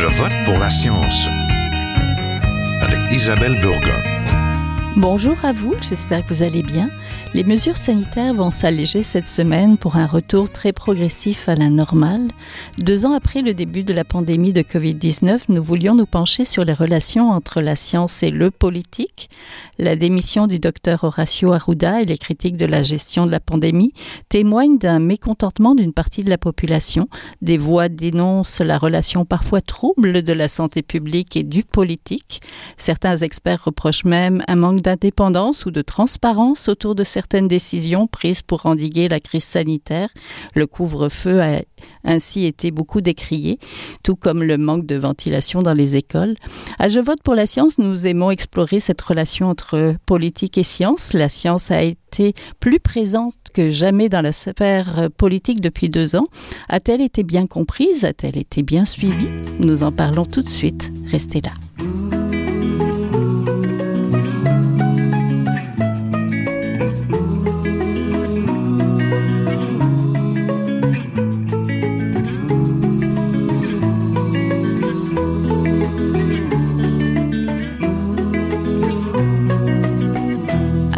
Je vote pour la science avec Isabelle Burgon. Bonjour à vous, j'espère que vous allez bien. Les mesures sanitaires vont s'alléger cette semaine pour un retour très progressif à la normale. Deux ans après le début de la pandémie de Covid-19, nous voulions nous pencher sur les relations entre la science et le politique. La démission du docteur Horacio Arruda et les critiques de la gestion de la pandémie témoignent d'un mécontentement d'une partie de la population. Des voix dénoncent la relation parfois trouble de la santé publique et du politique. Certains experts reprochent même un manque d'indépendance ou de transparence autour de certaines décisions prises pour endiguer la crise sanitaire. Le couvre-feu a ainsi été beaucoup décrié, tout comme le manque de ventilation dans les écoles. À Je vote pour la science, nous aimons explorer cette relation entre politique et science. La science a été plus présente que jamais dans la sphère politique depuis deux ans. A-t-elle été bien comprise? A-t-elle été bien suivie? Nous en parlons tout de suite. Restez là.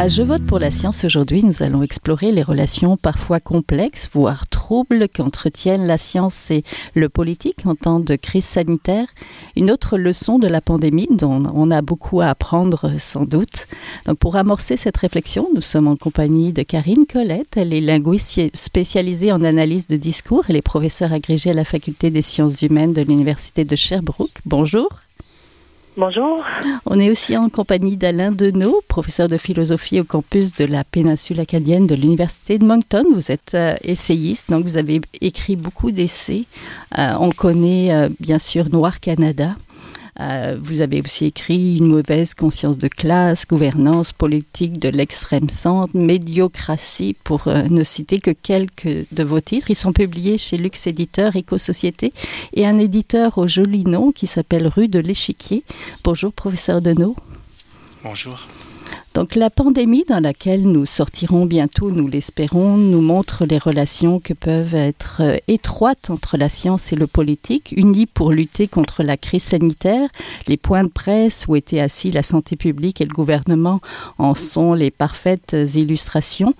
Je vote pour la science aujourd'hui, nous allons explorer les relations parfois complexes, voire troubles, qu'entretiennent la science et le politique en temps de crise sanitaire. Une autre leçon de la pandémie dont on a beaucoup à apprendre sans doute. Donc pour amorcer cette réflexion, nous sommes en compagnie de Karine Colette. Elle est linguiste spécialisée en analyse de discours. Elle est professeure agrégée à la faculté des sciences humaines de l'Université de Sherbrooke. Bonjour. Bonjour. On est aussi en compagnie d'Alain Deneau, professeur de philosophie au campus de la péninsule acadienne de l'Université de Moncton. Vous êtes euh, essayiste, donc vous avez écrit beaucoup d'essais. Euh, on connaît euh, bien sûr Noir Canada. Euh, vous avez aussi écrit Une mauvaise conscience de classe, gouvernance politique de l'extrême centre, médiocratie, pour euh, ne citer que quelques de vos titres. Ils sont publiés chez Lux Éditeur, Éco-Société, et un éditeur au joli nom qui s'appelle Rue de l'Échiquier. Bonjour, professeur Deneau. Bonjour. Donc la pandémie dans laquelle nous sortirons bientôt, nous l'espérons, nous montre les relations que peuvent être euh, étroites entre la science et le politique, unis pour lutter contre la crise sanitaire. Les points de presse où étaient assis la santé publique et le gouvernement en sont les parfaites illustrations.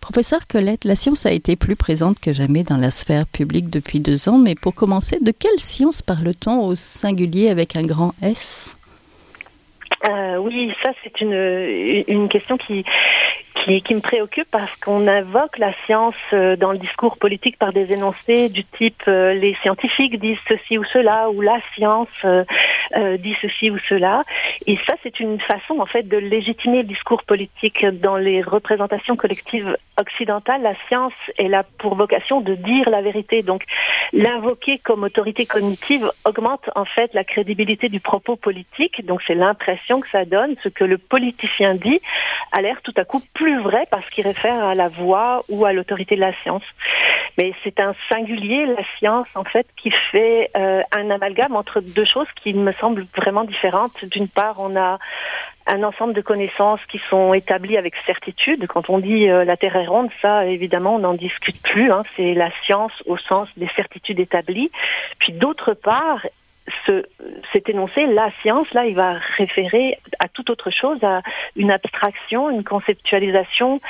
Professeur Colette, la science a été plus présente que jamais dans la sphère publique depuis deux ans, mais pour commencer, de quelle science parle-t-on au singulier avec un grand S? Euh, oui, ça c'est une, une question qui, qui, qui me préoccupe parce qu'on invoque la science euh, dans le discours politique par des énoncés du type euh, les scientifiques disent ceci ou cela ou la science euh, dit ceci ou cela. Et ça c'est une façon en fait de légitimer le discours politique dans les représentations collectives occidentales. La science est là pour vocation de dire la vérité. Donc l'invoquer comme autorité cognitive augmente en fait la crédibilité du propos politique. Donc c'est l'impression que ça donne. Ce que le politicien dit a l'air tout à coup plus vrai parce qu'il réfère à la voix ou à l'autorité de la science. Mais c'est un singulier, la science, en fait, qui fait euh, un amalgame entre deux choses qui me semblent vraiment différentes. D'une part, on a un ensemble de connaissances qui sont établies avec certitude. Quand on dit euh, la Terre est ronde, ça, évidemment, on n'en discute plus. Hein. C'est la science au sens des certitudes établies. Puis d'autre part, ce, cet énoncé, la science, là, il va référer à toute autre chose, à une abstraction, une conceptualisation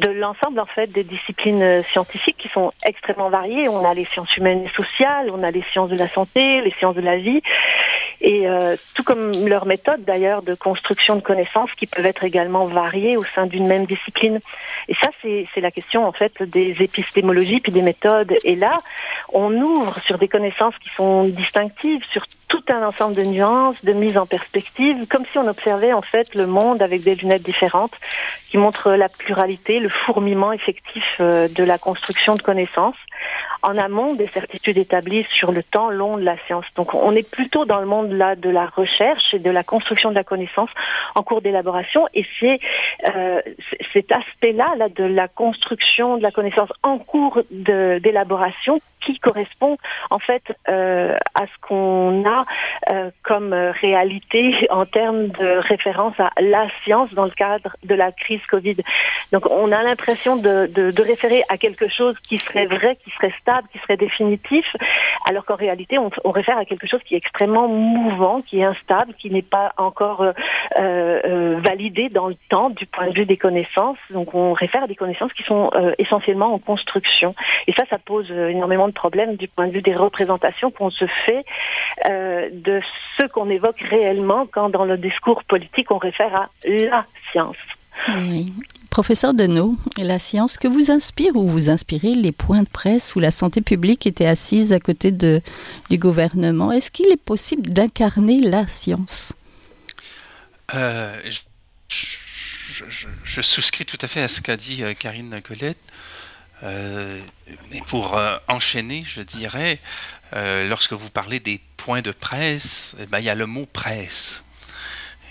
de l'ensemble, en fait, des disciplines scientifiques qui sont extrêmement variées. On a les sciences humaines et sociales, on a les sciences de la santé, les sciences de la vie, et euh, tout comme leurs méthodes, d'ailleurs, de construction de connaissances qui peuvent être également variées au sein d'une même discipline. Et ça, c'est la question, en fait, des épistémologies puis des méthodes. Et là, on ouvre sur des connaissances qui sont distinctives, sur tout un ensemble de nuances, de mise en perspective, comme si on observait en fait le monde avec des lunettes différentes qui montrent la pluralité, le fourmillement effectif euh, de la construction de connaissances en amont des certitudes établies sur le temps long de la science. Donc on est plutôt dans le monde là de la recherche et de la construction de la connaissance en cours d'élaboration et c'est euh, cet aspect-là là, de la construction de la connaissance en cours d'élaboration qui correspond en fait euh, à ce qu'on a euh, comme réalité en termes de référence à la science dans le cadre de la crise Covid. Donc on a l'impression de, de, référer à quelque chose qui serait vrai, qui serait stable, qui serait définitif, alors qu'en réalité, on, réfère à quelque chose qui est extrêmement mouvant, qui est instable, qui n'est pas encore euh, euh, validé dans le temps du point de vue des connaissances. Donc, on réfère à des connaissances qui sont euh, essentiellement en construction. Et ça, ça pose énormément de problèmes du point de vue des représentations qu'on se fait de ce qu'on évoque réellement quand, dans le discours politique, on réfère à la science. Oui. Professeur Denot, la science, que vous inspire ou vous inspirez les points de presse où la santé publique était assise à côté de, du gouvernement? Est-ce qu'il est possible d'incarner la science? Euh, je, je, souscris tout à fait à ce qu'a dit euh, Karine Colette. Euh, et pour euh, enchaîner, je dirais, euh, lorsque vous parlez des points de presse, eh ben, il y a le mot presse.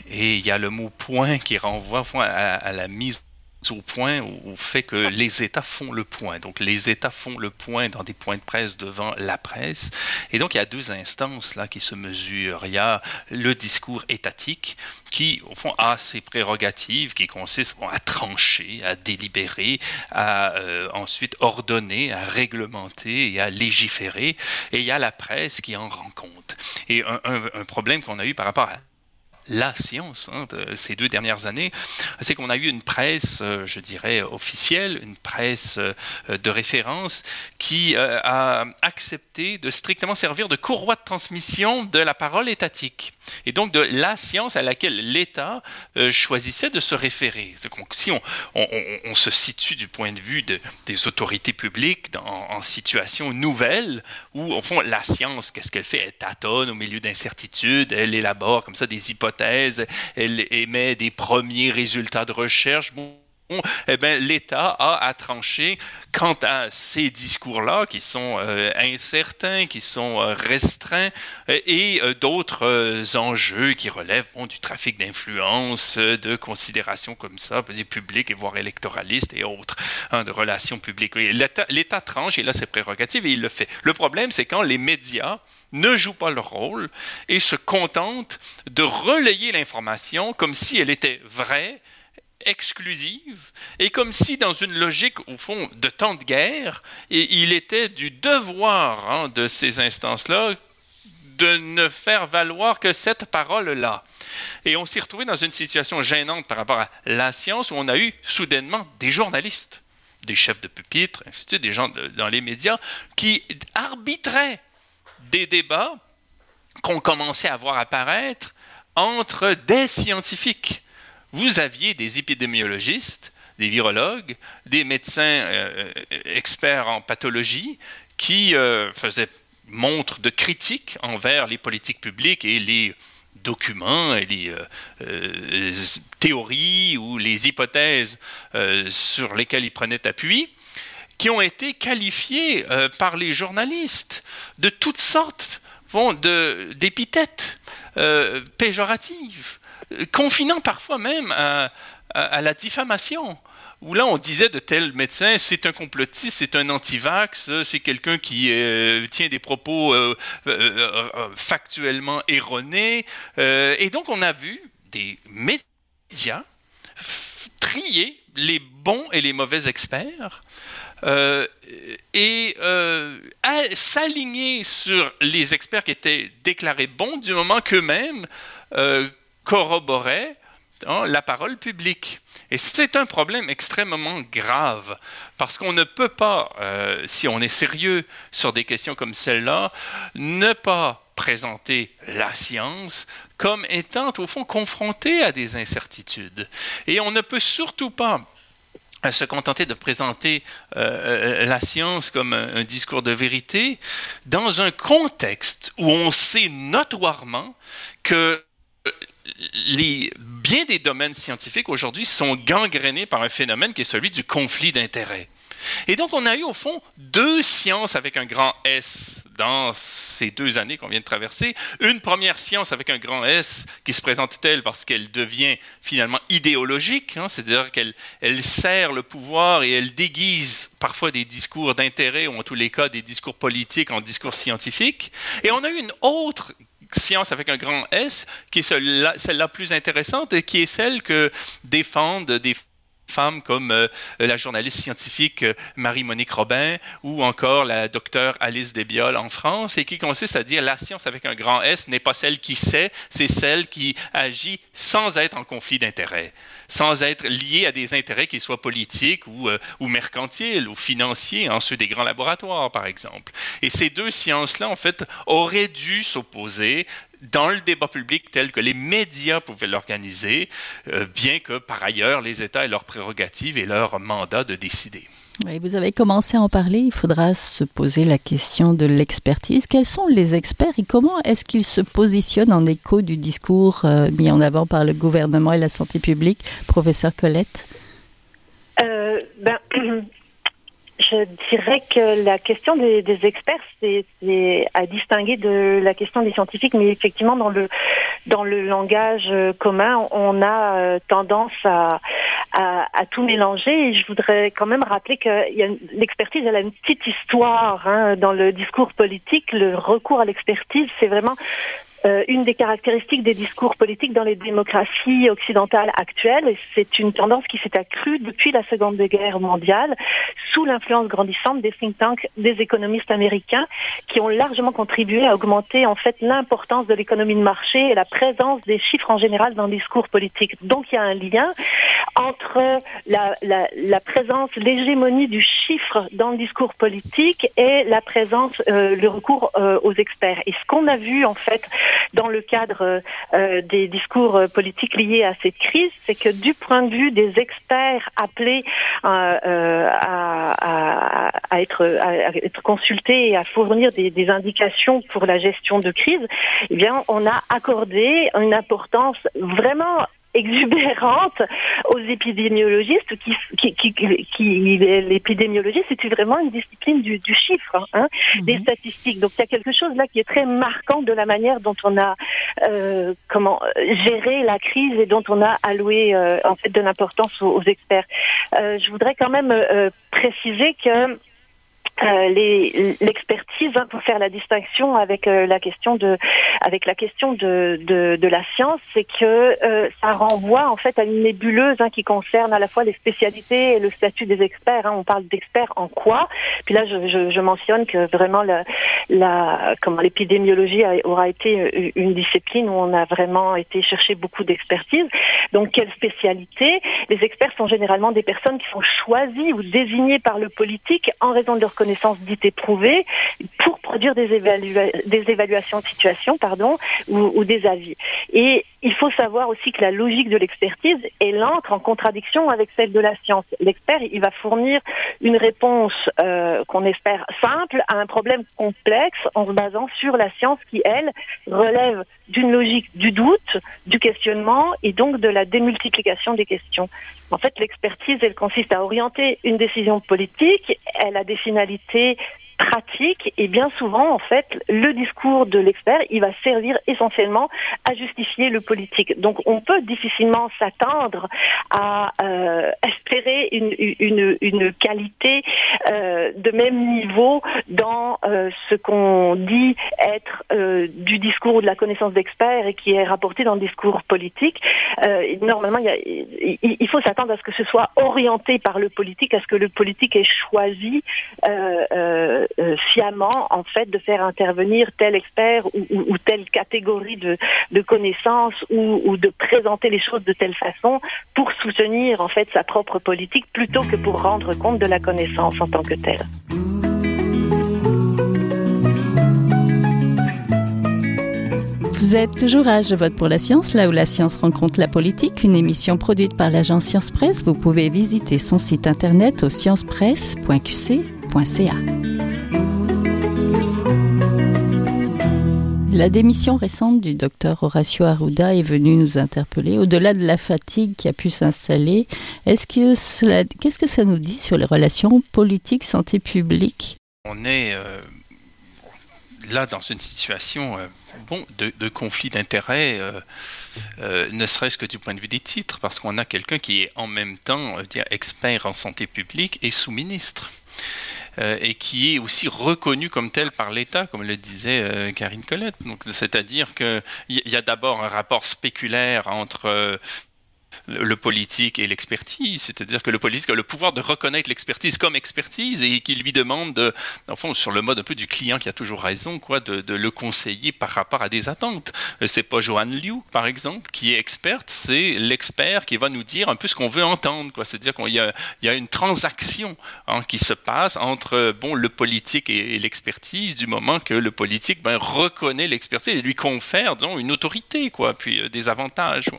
Et il y a le mot point qui renvoie à, à la mise au point au fait que les États font le point. Donc les États font le point dans des points de presse devant la presse. Et donc il y a deux instances là qui se mesurent. Il y a le discours étatique qui, au fond, a ses prérogatives qui consistent à trancher, à délibérer, à euh, ensuite ordonner, à réglementer et à légiférer. Et il y a la presse qui en rend compte. Et un, un, un problème qu'on a eu par rapport à la science hein, de ces deux dernières années, c'est qu'on a eu une presse, euh, je dirais, officielle, une presse euh, de référence qui euh, a accepté de strictement servir de courroie de transmission de la parole étatique et donc de la science à laquelle l'État choisissait de se référer. Si on, se situe du point de vue de, des autorités publiques dans, en situation nouvelle, où au fond la science, qu'est-ce qu'elle fait? Elle tâtonne au milieu d'incertitudes, elle élabore comme ça des hypothèses elle émet des premiers résultats de recherche. Eh l'État a à trancher quant à ces discours-là qui sont euh, incertains, qui sont euh, restreints, euh, et d'autres enjeux qui relèvent du trafic d'influence, de considérations comme ça, publiques et voire électoralistes et autres, hein, de relations publiques. L'État tranche, et là c'est prérogative, et il le fait. Le problème, c'est quand les médias ne jouent pas leur rôle et se contentent de relayer l'information comme si elle était vraie, exclusive, et comme si dans une logique, au fond, de temps de guerre, et il était du devoir hein, de ces instances-là de ne faire valoir que cette parole-là. Et on s'est retrouvé dans une situation gênante par rapport à la science où on a eu soudainement des journalistes, des chefs de pupitre, des gens dans les médias, qui arbitraient des débats qu'on commençait à voir apparaître entre des scientifiques. Vous aviez des épidémiologistes, des virologues, des médecins euh, experts en pathologie qui euh, faisaient montre de critique envers les politiques publiques et les documents et les euh, théories ou les hypothèses sur lesquelles ils prenaient appui qui ont été qualifiés euh, par les journalistes de toutes sortes d'épithètes euh, péjoratives, confinant parfois même à, la diffamation où là on disait de tel médecin c'est un complotiste, c'est un antivax, c'est quelqu'un qui euh, tient des propos factuellement erronés. et donc on a vu des médias trier les bons et les mauvais experts euh, et euh, s'aligner sur les experts qui étaient déclarés bons du moment qu'eux-mêmes euh, corroboraient hein, la parole publique. Et c'est un problème extrêmement grave, parce qu'on ne peut pas, si on est sérieux sur des questions comme celle-là, ne pas présenter la science comme étant au fond confrontée à des incertitudes. Et on ne peut surtout pas à se contenter de présenter euh, la science comme un, discours de vérité dans un contexte où on sait notoirement que euh, les, bien des domaines scientifiques aujourd'hui sont gangrénés par un phénomène qui est celui du conflit d'intérêts. Et donc, on a eu au fond deux sciences avec un grand S dans ces deux années qu'on vient de traverser. Une première science avec un grand S qui se présente telle parce qu'elle devient finalement idéologique, hein, c'est-à-dire qu'elle elle sert le pouvoir et elle déguise parfois des discours d'intérêt ou en tous les cas des discours politiques en discours scientifiques. Et on a eu une autre science avec un grand S, qui est celle-là plus intéressante et qui est celle que défendent des femmes comme euh, la journaliste scientifique euh, Marie-Monique Robin ou encore la docteure Alice Desbioles en France et qui consiste à dire la science avec un grand S n'est pas celle qui sait, c'est celle qui agit sans être en conflit d'intérêts, sans être liée à des intérêts qui soient politiques ou, euh, ou mercantiles ou financiers, en ceux des grands laboratoires par exemple. Et ces deux sciences-là, en fait, auraient dû s'opposer dans le débat public tel que les médias pouvaient l'organiser, euh, bien que par ailleurs les États aient leurs prérogatives et leur mandat de décider. vous avez commencé à en parler, il faudra se poser la question de l'expertise. Quels sont les experts et comment est-ce qu'ils se positionnent en écho du discours euh, mis en avant par le gouvernement et la santé publique, professeur Colette? Euh, ben, Je dirais que la question des, experts, c'est à distinguer de la question des scientifiques, mais effectivement, dans le, dans le langage commun, on a euh, tendance à, à, tout mélanger. Et je voudrais quand même rappeler que l'expertise, elle a une petite histoire hein, dans le discours politique. Le recours à l'expertise, c'est vraiment euh, une des caractéristiques des discours politiques dans les démocraties occidentales actuelles. C'est une tendance qui s'est accrue depuis la Seconde Guerre mondiale sous l'influence grandissante des think tanks, des économistes américains qui ont largement contribué à augmenter en fait l'importance de l'économie de marché et la présence des chiffres en général dans le discours politique. Donc il y a un lien entre la, la, la présence, l'hégémonie du dans le discours politique et la présence, euh, le recours euh, aux experts. Et ce qu'on a vu en fait dans le cadre euh, des discours politiques liés à cette crise, c'est que du point de vue des experts appelés à être consultés et à fournir des, des indications pour la gestion de crise, eh bien, on a accordé une importance vraiment exubérante aux épidémiologistes qui, qui, qui, qui l'épidémiologie c'est vraiment une discipline du, du chiffre hein, mhm. des statistiques donc il y a quelque chose là qui est très marquant de la manière dont on a euh, comment géré la crise et dont on a alloué euh, en fait de l'importance aux, experts euh, je voudrais quand même préciser que euh, l'expertise hein, pour faire la distinction avec euh, la question de avec la question de, de, de la science, c'est que euh, ça renvoie en fait à une nébuleuse hein, qui concerne à la fois les spécialités et le statut des experts. Hein. On parle d'experts en quoi? Puis là, je, je, je, mentionne que vraiment la, la comment l'épidémiologie aura été une discipline où on a vraiment été chercher beaucoup d'expertise. Donc, quelle spécialité Les experts sont généralement des personnes qui sont choisies ou désignées par le politique en raison de leur connaissances dites éprouvées pour produire des, des évaluations de situation pardon, ou, ou des avis. Et il faut savoir aussi que la logique de l'expertise, elle entre en contradiction avec celle de la science. L'expert, il va fournir une réponse euh, qu'on espère simple à un problème complexe en se basant sur la science qui, elle, relève d'une logique du doute, du questionnement et donc de la démultiplication des questions. En fait, l'expertise, elle consiste à orienter une décision politique, elle a des finalités pratique et bien souvent en fait le discours de l'expert il va servir essentiellement à justifier le politique. Donc on peut difficilement s'attendre à euh, espérer une, une, qualité euh, de même niveau dans euh, ce qu'on dit être du discours ou de la connaissance d'expert et qui est rapporté dans le discours politique. Normalement il, il faut s'attendre à ce que ce soit orienté par le politique à ce que le politique ait choisi euh, en fait de faire intervenir tel expert ou telle catégorie de, de connaissances ou, ou, de présenter les choses de telle façon pour soutenir en fait sa propre politique plutôt que pour rendre compte de la connaissance en tant que telle. Vous êtes toujours à Je vote pour la science, là où la science rencontre la politique, une émission produite par l'agence Science Presse. Vous pouvez visiter son site internet au sciencepresse.qc.ca. La démission récente du docteur Horacio Arruda est venue nous interpeller. Au-delà de la fatigue qui a pu s'installer, est-ce qu'est-ce que ça nous dit sur les relations politiques santé publique? On est euh, là dans une situation euh, bon, de, conflit d'intérêts, euh, ne serait-ce que du point de vue des titres, parce qu'on a quelqu'un qui est en même temps expert en santé publique et sous-ministre. Euh, et qui est aussi reconnu comme tel par l'État, comme le disait euh, Karine Colette. Donc, c'est-à-dire qu'il y, y a d'abord un rapport spéculaire entre euh, le politique et l'expertise, c'est-à-dire que le politique a le pouvoir de reconnaître l'expertise comme expertise et qui lui demande, de, sur le mode un peu du client qui a toujours raison, quoi, de, le conseiller par rapport à des attentes. C'est pas Joanne Liu, par exemple, qui est experte, c'est l'expert qui va nous dire un peu ce qu'on veut entendre, quoi. C'est-à-dire qu'il y, y a, une transaction hein, qui se passe entre bon le politique et, l'expertise du moment que le politique ben, reconnaît l'expertise et lui confère, disons, une autorité, quoi, puis euh, des avantages.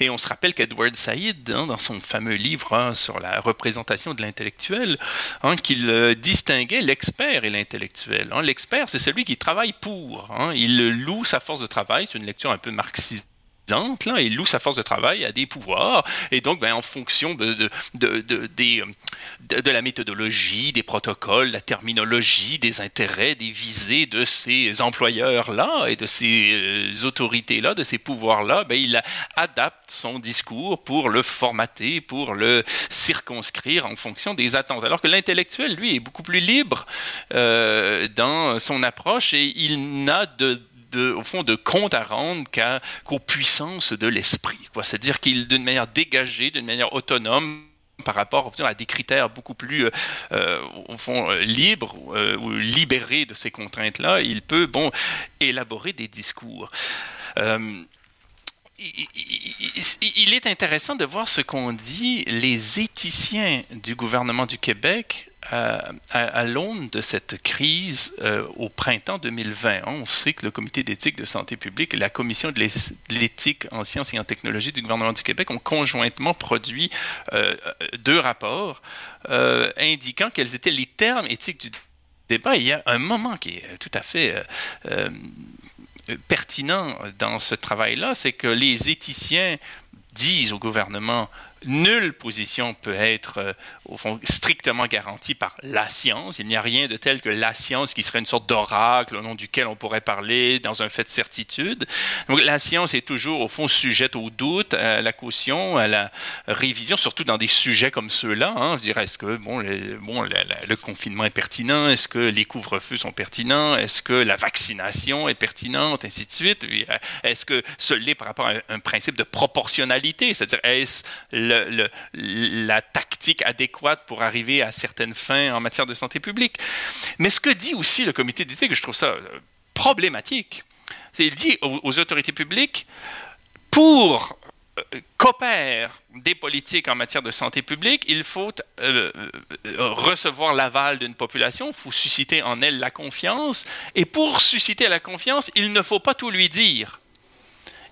Et on se rappelle qu'Edward Said, hein, dans son fameux livre hein, sur la représentation de l'intellectuel, hein, qu'il euh, distinguait l'expert et l'intellectuel. L'expert, c'est celui qui travaille pour. il loue sa force de travail, c'est une lecture un peu marxiste Là, il loue sa force de travail à des pouvoirs, et donc ben, en fonction de, la méthodologie, des protocoles, la terminologie, des intérêts, des visées de ces employeurs-là et de ces euh, autorités-là, de ces pouvoirs-là, ben, il adapte son discours pour le formater, pour le circonscrire en fonction des attentes. Alors que l'intellectuel, lui, est beaucoup plus libre euh, dans son approche et il n'a de au fond, de compte à rendre qu'aux puissances de l'esprit. C'est-à-dire qu'il, d'une manière dégagée, d'une manière autonome, par rapport à des critères beaucoup plus, euh, euh, euh, libres ou libérés de ces contraintes-là, il peut, bon, élaborer des discours. il est intéressant de voir ce qu'ont dit les éthiciens du gouvernement du Québec à, l'aune de cette crise euh, au printemps 2020, on sait que le Comité d'éthique de santé publique et la Commission de l'éthique en sciences et en technologie du gouvernement du Québec ont conjointement produit euh, deux rapports euh, indiquant quels étaient les termes éthiques du débat. il y a un moment qui est tout à fait pertinent dans ce travail-là, c'est que les éthiciens disent au gouvernement nulle position peut être, euh, au fond, strictement garantie par la science. Il n'y a rien de tel que la science qui serait une sorte d'oracle au nom duquel on pourrait parler dans un fait de certitude. Donc la science est toujours, au fond, sujette au doute, à la caution, à la révision, surtout dans des sujets comme ceux-là. Hein. Je dirais, est-ce que bon, le confinement est pertinent? Est-ce que les couvre-feux sont pertinents? Est-ce que la vaccination est pertinente? Ainsi de suite. Est-ce que ce l'est par rapport à un principe de proportionnalité? C'est-à-dire, est-ce le la tactique adéquate pour arriver à certaines fins en matière de santé publique. Mais ce que dit aussi le comité d'éthique, je trouve ça euh, problématique, c'est qu'il dit aux, autorités publiques, pour euh, coopère des politiques en matière de santé publique, il faut euh, recevoir l'aval d'une population, il faut susciter en elle la confiance, et pour susciter la confiance, il ne faut pas tout lui dire.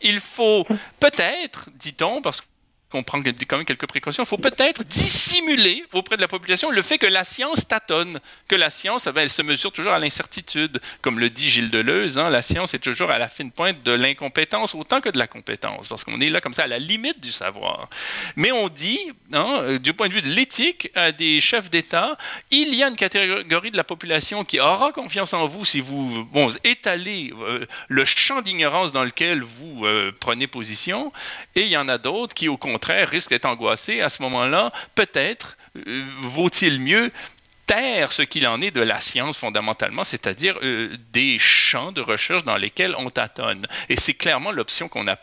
Il faut peut-être, dit-on, parce que qu'on prend quand même quelques précautions. Il faut peut-être dissimuler auprès de la population le fait que la science tâtonne, que la science, eh elle se mesure toujours à l'incertitude. Comme le dit Gilles Deleuze, hein, la science est toujours à la fine pointe de l'incompétence autant que de la compétence, parce qu'on est là comme ça à la limite du savoir. Mais on dit, hein, euh, du point de vue de l'éthique, à des chefs d'État, il y a une catégorie de la population qui aura confiance en vous si vous étalez euh, le champ d'ignorance dans lequel vous euh, prenez position, et il y en a d'autres qui, au contraire, risque d'être angoissé, à ce moment-là, peut-être euh, vaut-il mieux taire ce qu'il en est de la science fondamentalement, c'est-à-dire euh, des champs de recherche dans lesquels on tâtonne. Et c'est clairement l'option qu'on a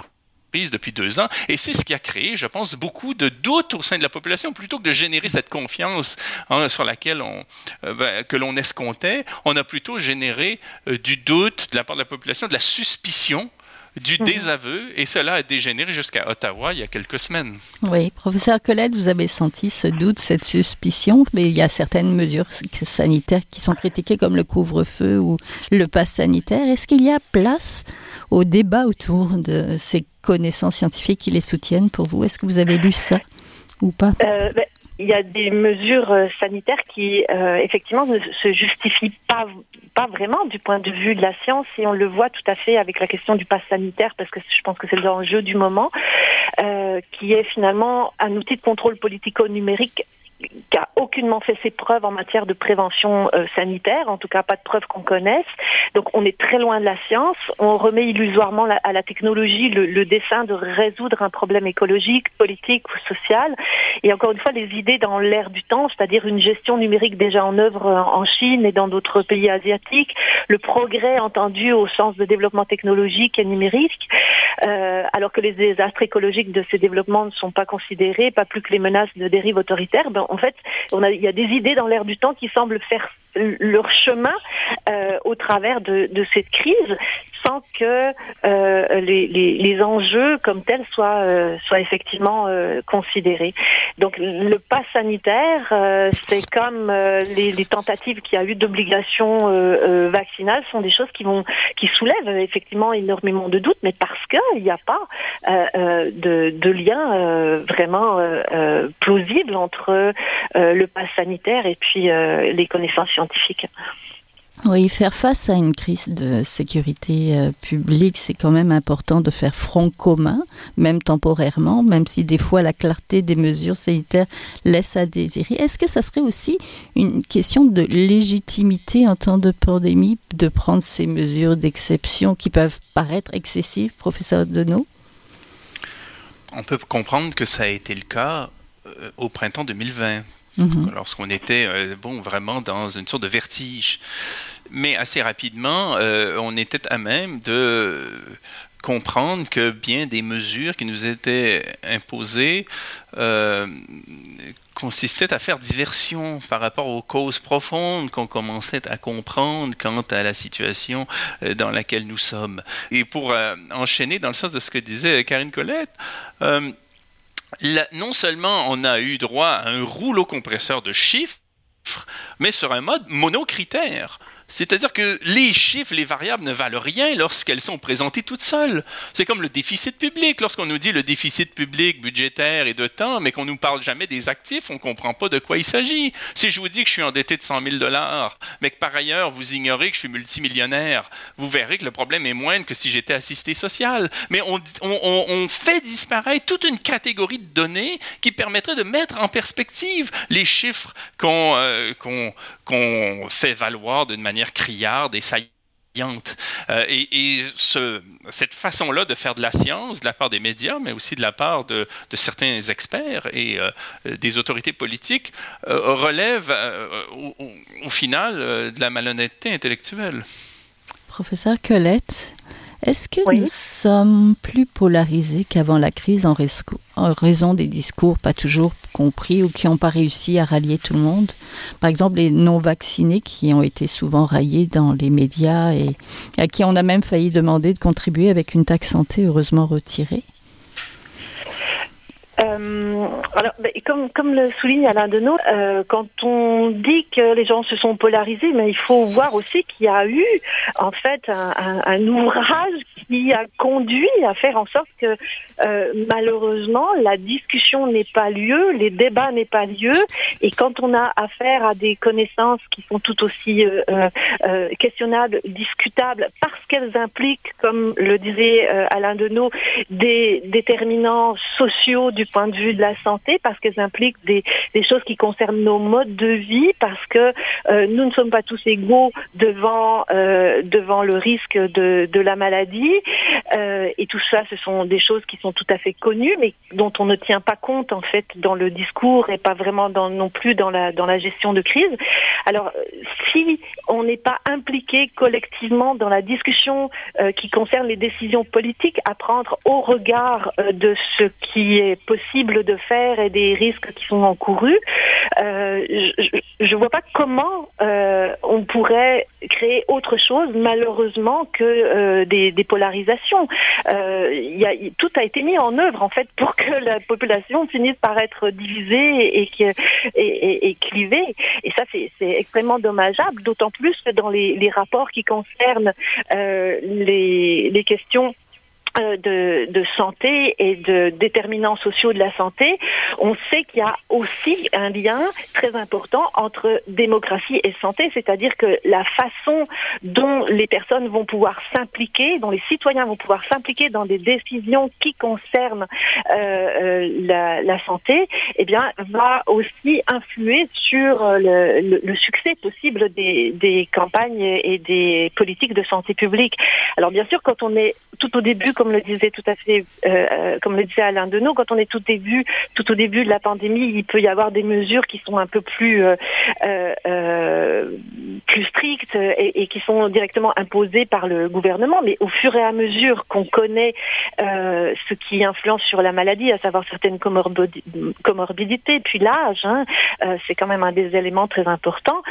prise depuis deux ans. Et c'est ce qui a créé, je pense, beaucoup de doutes au sein de la population. Plutôt que de générer cette confiance hein, sur laquelle on, euh, ben, que l'on escomptait, on a plutôt généré du doute de la part de la population, de la suspicion du mhm. désaveu, et cela a dégénéré jusqu'à Ottawa il y a quelques semaines. Oui, professeur Colette, vous avez senti ce doute, cette suspicion, mais il y a certaines mesures sanitaires qui sont critiquées comme le couvre-feu ou le pass sanitaire. Est-ce qu'il y a place au débat autour de ces connaissances scientifiques qui les soutiennent pour vous? Est-ce que vous avez lu ça ou pas? Euh, ben, il y a des mesures euh, sanitaires qui, euh, effectivement, ne se justifient pas, pas vraiment du point de vue de la science, et on le voit tout à fait avec la question du pass sanitaire, parce que je pense que c'est l'enjeu du moment, euh, qui est finalement un outil de contrôle politico-numérique qui aucunement fait ses preuves en matière de prévention euh, sanitaire, en tout cas pas de preuves qu'on connaisse. Donc on est très loin de la science. On remet illusoirement à la technologie le, dessin de résoudre un problème écologique, politique ou social. Et encore une fois, les idées dans l'air du temps, c'est-à-dire une gestion numérique déjà en œuvre en Chine et dans d'autres pays asiatiques, le progrès entendu au sens de développement technologique et numérique, alors que les désastres écologiques de ces développements ne sont pas considérés, pas plus que les menaces de dérive autoritaire. Ben, en fait, on a, il y a des idées dans l'air du temps qui semblent faire leur chemin au travers de, cette crise sans que euh, les, enjeux comme tels soient, euh, effectivement euh, considérés. Donc le pas sanitaire, euh, c'est comme euh, les, les, tentatives qu'il y a eu d'obligation vaccinale sont des choses qui vont qui soulèvent effectivement énormément de doutes, mais parce qu'il n'y a pas de, de, lien vraiment plausible entre le pass sanitaire et puis les connaissances scientifiques. Oui, faire face à une crise de sécurité euh, publique, c'est quand même important de faire front commun, même temporairement, même si des fois la clarté des mesures sanitaires laisse à désirer. Est-ce que ça serait aussi une question de légitimité en temps de pandémie de prendre ces mesures d'exception qui peuvent paraître excessives, professeur Denot On peut comprendre que ça a été le cas euh, au printemps 2020 Mhm. lorsqu'on était euh, bon vraiment dans une sorte de vertige. Mais assez rapidement, euh, on était à même de comprendre que bien des mesures qui nous étaient imposées euh, consistaient à faire diversion par rapport aux causes profondes qu'on commençait à comprendre quant à la situation dans laquelle nous sommes. Et pour enchaîner dans le sens de ce que disait Karine Non seulement on a eu droit à un rouleau compresseur de chiffres, mais sur un mode monocritère. C'est-à-dire que les chiffres, les variables ne valent rien lorsqu'elles sont présentées toutes seules. C'est comme le déficit public. Lorsqu'on nous dit le déficit public budgétaire et de temps, mais qu'on ne nous parle jamais des actifs, on ne comprend pas de quoi il s'agit. Si je vous dis que je suis endetté de 100 000 dollars, mais que par ailleurs vous ignorez que je suis multimillionnaire, vous verrez que le problème est moindre que si j'étais assisté social. Mais on, fait disparaître toute une catégorie de données qui permettrait de mettre en perspective les chiffres qu'on euh, fait valoir d'une manière criarde et saillante. Euh, et, cette façon-là de faire de la science, de la part des médias, mais aussi de la part de, certains experts et euh, des autorités politiques, euh, relève au, final de la malhonnêteté intellectuelle. Professeur Colette, est-ce que nous sommes plus polarisés qu'avant la crise en, raison des discours pas toujours compris ou qui n'ont pas réussi à rallier tout le monde? Par exemple, les non-vaccinés qui ont été souvent raillés dans les médias et à qui on a même failli demander de contribuer avec une taxe santé heureusement retirée euh, alors, ben, comme, comme le souligne Alain Denot, euh, quand on dit que les gens se sont polarisés, mais il faut voir aussi qu'il y a eu en fait un, un, un, ouvrage qui a conduit à faire en sorte que euh, malheureusement la discussion n'est pas lieu, les débats n'est pas lieu, et quand on a affaire à des connaissances qui sont tout aussi euh, euh, questionnables, discutables, parce qu'elles impliquent, comme le disait Alain Denot, des déterminants sociaux du point de vue de la santé, parce qu'elles impliquent des, des, choses qui concernent nos modes de vie, parce que euh, nous ne sommes pas tous égaux devant euh, devant le risque de, de la maladie. Euh, et tout ça, ce sont des choses qui sont tout à fait connues, mais dont on ne tient pas compte en fait dans le discours et pas vraiment dans, non plus dans la dans la gestion de crise. Alors, si on n'est pas impliqué collectivement dans la discussion euh, qui concerne les décisions politiques à prendre au regard euh, de ce qui est possible de faire et des risques qui sont encourus, euh, je ne vois pas comment euh, on pourrait créer autre chose, malheureusement, que euh, des, des, polarisations. Euh, y a, tout a été mis en œuvre, en fait, pour que la population finisse par être divisée et, et, et, clivée. Et ça, c'est extrêmement dommageable, d'autant plus que dans les, les rapports qui concernent euh, les, les questions de, de, santé et de déterminants sociaux de la santé, on sait qu'il y a aussi un lien très important entre démocratie et santé, c'est-à-dire que la façon dont les personnes vont pouvoir s'impliquer, dont les citoyens vont pouvoir s'impliquer dans des décisions qui concernent euh, euh la, santé, eh bien, va aussi influer sur le, succès possible des campagnes et des politiques de santé publique. Alors bien sûr, quand on est tout au début, comme le disait tout à fait, euh, euh, comme le disait Alain Deneau, quand on est tout début, tout au début de la pandémie, il peut y avoir des mesures qui sont un peu plus plus strictes et, qui sont directement imposées par le gouvernement. Mais au fur et à mesure qu'on connaît ce qui influence sur la maladie, à savoir certaines comorbidités, puis l'âge, hein, c'est quand même un des éléments très importants.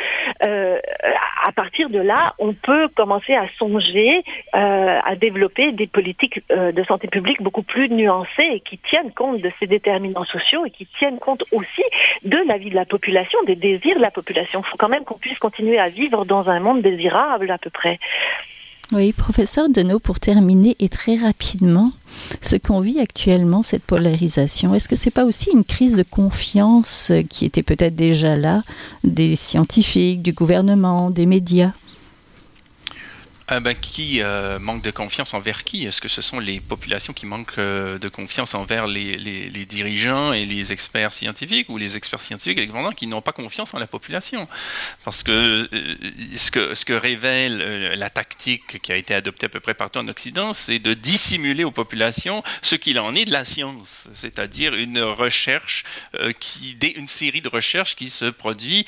à partir de là, on peut commencer à songer euh, à développer des politiques euh, de santé publique beaucoup plus nuancées et qui tiennent compte de ces déterminants sociaux et qui tiennent compte aussi de la vie de la population, des désirs de la population. Il faut quand même qu'on puisse continuer à vivre dans un monde désirable à peu près. Oui, professeur Deneau, pour terminer et très rapidement, ce qu'on vit actuellement, cette polarisation, est-ce que c'est pas aussi une crise de confiance qui était peut-être déjà là des scientifiques, du gouvernement, des médias? Ah ben, qui euh, manque de confiance envers qui? Est-ce que ce sont les populations qui manquent euh, de confiance envers les, les, les, dirigeants et les experts scientifiques ou les experts scientifiques et qui n'ont pas confiance en la population? Parce que, euh, ce, que ce que révèle la tactique qui a été adoptée à peu près partout en Occident, c'est de dissimuler aux populations ce qu'il en est de la science, c'est-à-dire une recherche, qui, une série de recherches qui se produit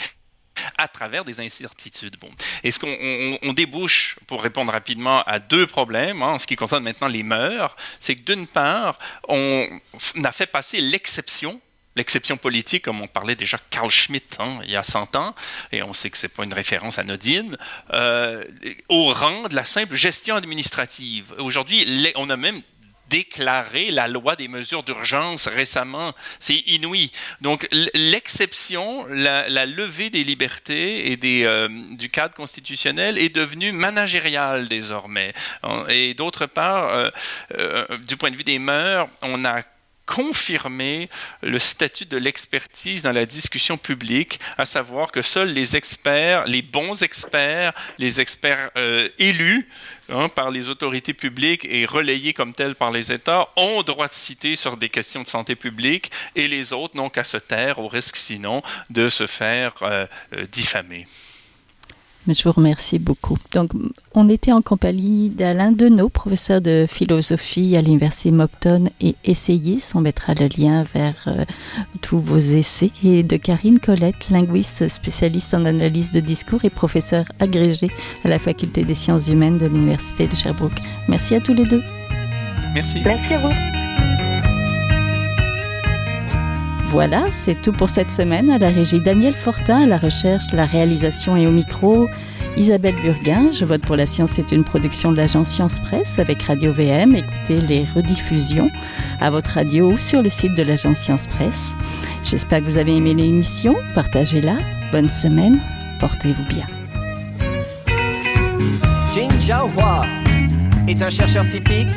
à travers des incertitudes. Bon. Est-ce qu'on débouche, pour répondre rapidement, à deux problèmes hein, en ce qui concerne maintenant les mœurs C'est que d'une part, on a fait passer l'exception l'exception politique, comme on parlait déjà Carl Schmitt hein, il y a 100 ans, et on sait que ce n'est pas une référence anodine, euh, au rang de la simple gestion administrative. Aujourd'hui, on a même déclaré la loi des mesures d'urgence récemment. C'est inouï. Donc l'exception, la, levée des libertés et des, euh, du cadre constitutionnel est devenue managériale désormais. Et d'autre part, euh, euh, du point de vue des mœurs, on a confirmé le statut de l'expertise dans la discussion publique, à savoir que seuls les experts, les bons experts, les experts élus, Hein, par les autorités publiques et relayées comme telles par les États ont droit de citer sur des questions de santé publique et les autres n'ont qu'à se taire au risque sinon de se faire euh, euh, diffamer. Je vous remercie beaucoup. Donc, on était en compagnie d'Alain Deneau, professeur de philosophie à l'Université Moncton et essayiste. On mettra le lien vers euh, tous vos essais. Et de Karine Colette, linguiste spécialiste en analyse de discours et professeur agrégé à la Faculté des sciences humaines de l'Université de Sherbrooke. Merci à tous les deux. Merci. Merci à vous. Voilà, c'est tout pour cette semaine. À la régie Daniel Fortin, à la recherche, la réalisation et au micro, Isabelle Burguin. Je vote pour la science, c'est une production de l'agence Science Presse avec Radio VM. Écoutez les rediffusions à votre radio ou sur le site de l'agence Science Presse. J'espère que vous avez aimé l'émission. Partagez-la. Bonne semaine. Portez-vous bien. Jin Jiahua est un chercheur typique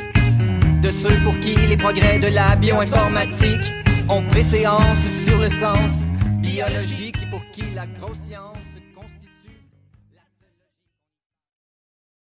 de ceux pour qui les progrès de la on préséance sur le sens biologique pour qui la grosse